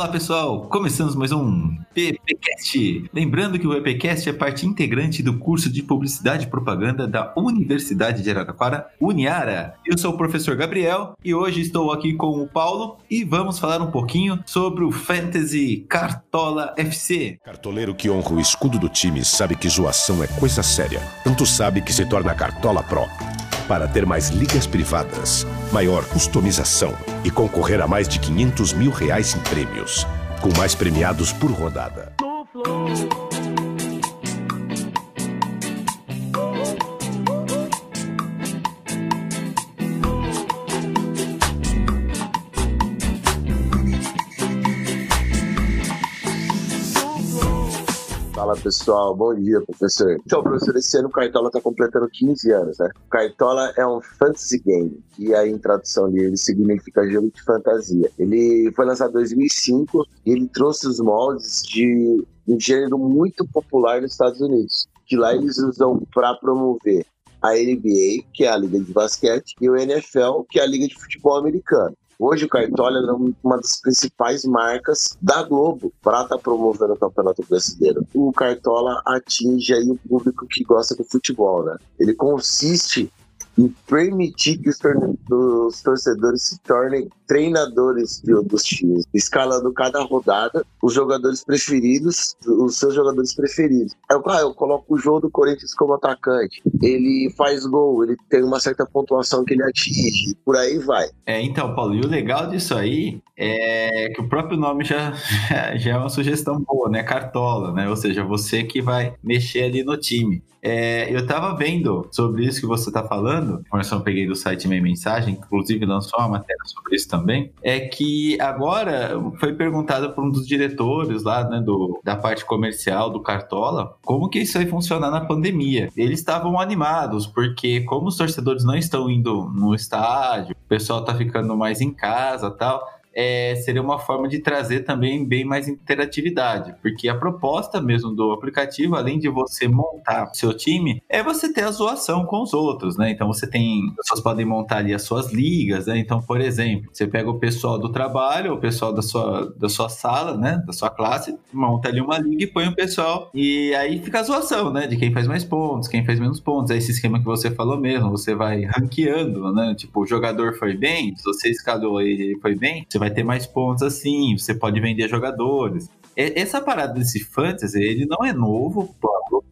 Olá pessoal, começamos mais um PPcast. Lembrando que o PPcast é parte integrante do curso de Publicidade e Propaganda da Universidade de Araraquara, Uniara. Eu sou o professor Gabriel e hoje estou aqui com o Paulo e vamos falar um pouquinho sobre o Fantasy Cartola FC. Cartoleiro que honra o escudo do time sabe que zoação é coisa séria. Tanto sabe que se torna Cartola Pro para ter mais ligas privadas, maior customização e concorrer a mais de 500 mil reais em prêmios, com mais premiados por rodada. Fala pessoal, bom dia professor. Então, professor, esse ano o Cartola está completando 15 anos, né? Cartola é um fantasy game, que aí em tradução dele significa jogo de fantasia. Ele foi lançado em 2005 e ele trouxe os moldes de um gênero muito popular nos Estados Unidos, que lá eles usam para promover a NBA, que é a liga de basquete, e o NFL, que é a liga de futebol americano. Hoje o Cartola é uma das principais marcas da Globo para estar tá promovendo o Campeonato Brasileiro. O Cartola atinge aí o público que gosta do futebol, né? Ele consiste e permitir que os, os torcedores se tornem treinadores de, dos times, escalando cada rodada os jogadores preferidos, os seus jogadores preferidos. Eu, ah, eu coloco o jogo do Corinthians como atacante, ele faz gol, ele tem uma certa pontuação que ele atinge, por aí vai. É, então, Paulo, e o legal disso aí é que o próprio nome já, já é uma sugestão boa, né? Cartola, né? Ou seja, você que vai mexer ali no time. É, eu tava vendo sobre isso que você tá falando, informação eu peguei do site Meia Mensagem, inclusive lançou uma matéria sobre isso também, é que agora foi perguntado por um dos diretores lá, né, do, da parte comercial do Cartola, como que isso vai funcionar na pandemia. Eles estavam animados, porque como os torcedores não estão indo no estádio, o pessoal tá ficando mais em casa tal, é, seria uma forma de trazer também bem mais interatividade, porque a proposta mesmo do aplicativo, além de você montar seu time, é você ter a zoação com os outros, né? Então você tem, as pessoas podem montar ali as suas ligas, né? Então, por exemplo, você pega o pessoal do trabalho, o pessoal da sua, da sua sala, né? Da sua classe, monta ali uma liga e põe o pessoal, e aí fica a zoação, né? De quem faz mais pontos, quem faz menos pontos. É esse esquema que você falou mesmo, você vai ranqueando, né? Tipo, o jogador foi bem, se você escalou ele foi bem, você vai ter mais pontos assim, você pode vender jogadores. Essa parada desse fantasy, ele não é novo,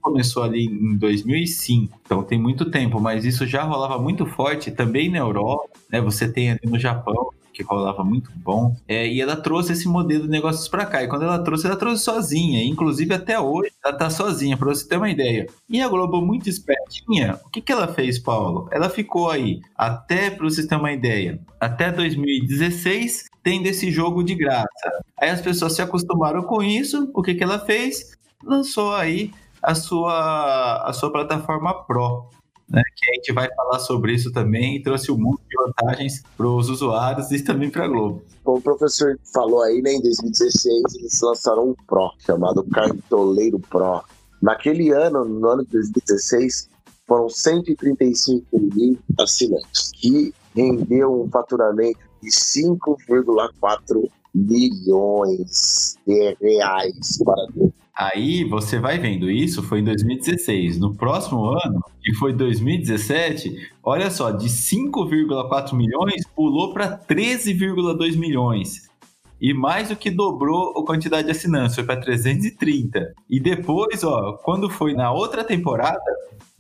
começou ali em 2005, então tem muito tempo, mas isso já rolava muito forte também na Europa, né? Você tem ali no Japão, que rolava muito bom. É, e ela trouxe esse modelo de negócios para cá. E quando ela trouxe, ela trouxe sozinha. Inclusive, até hoje, ela tá sozinha, para você ter uma ideia. E a Globo, muito espertinha, o que, que ela fez, Paulo? Ela ficou aí, até para você ter uma ideia, até 2016, tendo esse jogo de graça. Aí as pessoas se acostumaram com isso. O que, que ela fez? Lançou aí a sua, a sua plataforma Pro né, que a gente vai falar sobre isso também e trouxe um monte de vantagens para os usuários e também para a Globo. Como o professor falou aí, né, em 2016 eles lançaram um Pro, chamado Cartoleiro Pro. Naquele ano, no ano de 2016, foram 135 mil assinantes, que rendeu um faturamento de 5,4 milhões de reais para Globo. Aí você vai vendo, isso foi em 2016. No próximo ano, que foi 2017, olha só, de 5,4 milhões pulou para 13,2 milhões. E mais do que dobrou a quantidade de assinantes, foi para 330. E depois, ó, quando foi na outra temporada,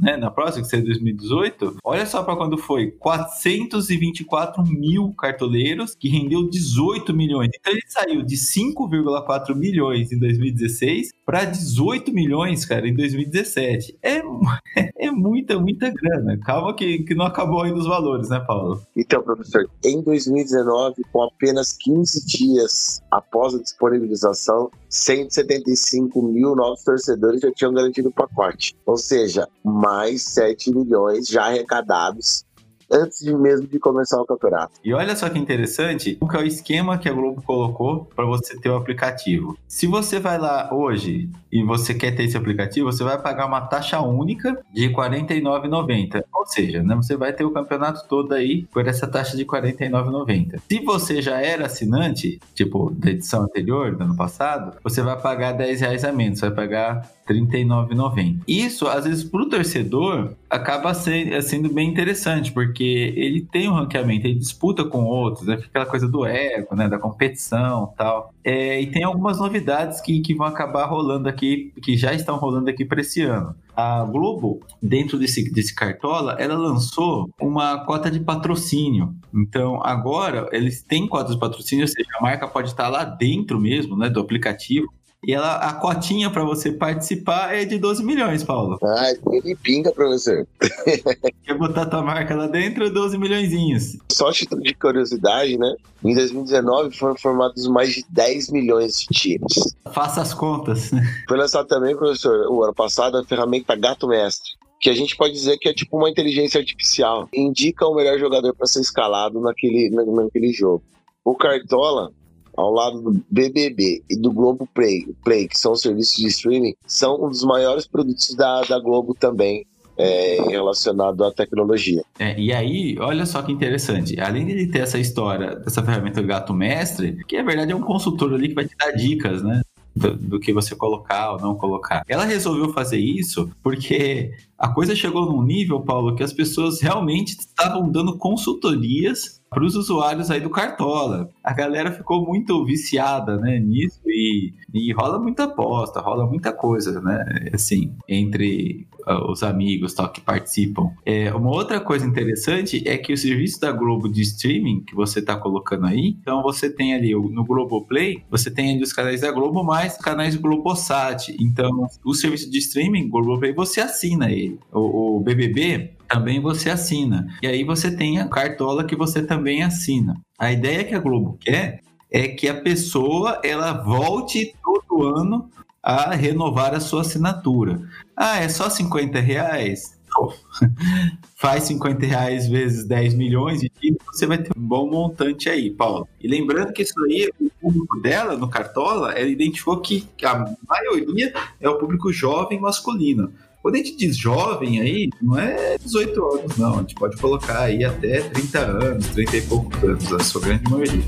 né, na próxima, que seria 2018, olha só para quando foi: 424 mil cartoleiros, que rendeu 18 milhões. Então ele saiu de 5,4 milhões em 2016 para 18 milhões, cara, em 2017. É, é muita, muita grana. Calma que, que não acabou ainda os valores, né, Paulo? Então, professor, em 2019, com apenas 15 dias após a disponibilização, 175 mil novos torcedores já tinham garantido o pacote. Ou seja, mais 7 milhões já arrecadados antes mesmo de começar o campeonato. E olha só que interessante, qual é o esquema que a Globo colocou para você ter o aplicativo. Se você vai lá hoje e você quer ter esse aplicativo, você vai pagar uma taxa única de R$ 49,90. Ou seja, né, você vai ter o campeonato todo aí por essa taxa de R$ 49,90. Se você já era assinante, tipo da edição anterior, do ano passado, você vai pagar 10 reais a menos, vai pagar R$ 39,90. Isso, às vezes, para o torcedor, acaba sendo bem interessante, porque ele tem um ranqueamento, ele disputa com outros, né? Fica aquela coisa do ego, né? Da competição tal. É, e tem algumas novidades que, que vão acabar rolando aqui, que já estão rolando aqui para esse ano. A Globo, dentro desse, desse cartola, ela lançou uma cota de patrocínio. Então, agora, eles têm cotas de patrocínio, ou seja, a marca pode estar lá dentro mesmo, né, do aplicativo, e ela, a cotinha para você participar é de 12 milhões, Paulo. Ah, ele pinga, professor. Quer botar tua marca lá dentro, 12 milhões. Só título de curiosidade, né? Em 2019 foram formados mais de 10 milhões de times. Faça as contas. Foi lançado também, professor, o ano passado, a ferramenta Gato Mestre que a gente pode dizer que é tipo uma inteligência artificial. Indica o melhor jogador para ser escalado naquele, naquele jogo. O Cartola ao lado do BBB e do Globo Play, Play que são serviços de streaming, são um dos maiores produtos da, da Globo também. É, relacionado à tecnologia. É, e aí, olha só que interessante. Além de ter essa história dessa ferramenta do gato mestre, que na verdade é um consultor ali que vai te dar dicas, né? Do, do, que você colocar ou não colocar. Ela resolveu fazer isso porque a coisa chegou num nível, Paulo, que as pessoas realmente estavam dando consultorias para os usuários aí do Cartola. A galera ficou muito viciada, né, nisso e, e rola muita aposta, rola muita coisa, né, assim, entre uh, os amigos tal que participam. É, uma outra coisa interessante é que o serviço da Globo de streaming que você está colocando aí, então você tem ali no Globoplay, você tem ali os canais da Globo mais canais Globosat. Então, o serviço de streaming Globoplay você assina ele. O, o BBB também você assina. E aí você tem a cartola que você também assina. A ideia que a Globo quer é que a pessoa ela volte todo ano a renovar a sua assinatura. Ah, é só 50 reais? Faz 50 reais vezes 10 milhões e você vai ter um bom montante aí, Paulo. E lembrando que isso aí, o público dela no Cartola, ela identificou que a maioria é o público jovem masculino. Quando a gente diz jovem aí, não é 18 anos, não. A gente pode colocar aí até 30 anos, 30 e poucos anos, a sua grande maioria.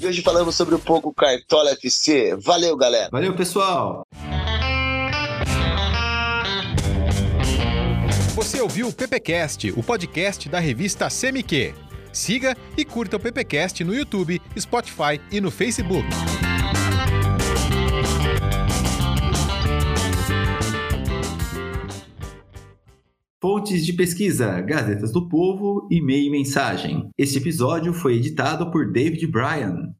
E hoje falamos sobre um pouco Cartola FC. Valeu, galera. Valeu, pessoal. Você ouviu o PPcast, o podcast da revista CMQ. Siga e curta o PPcast no YouTube, Spotify e no Facebook. Fontes de pesquisa, Gazetas do Povo, e-mail e mensagem. Este episódio foi editado por David Bryan.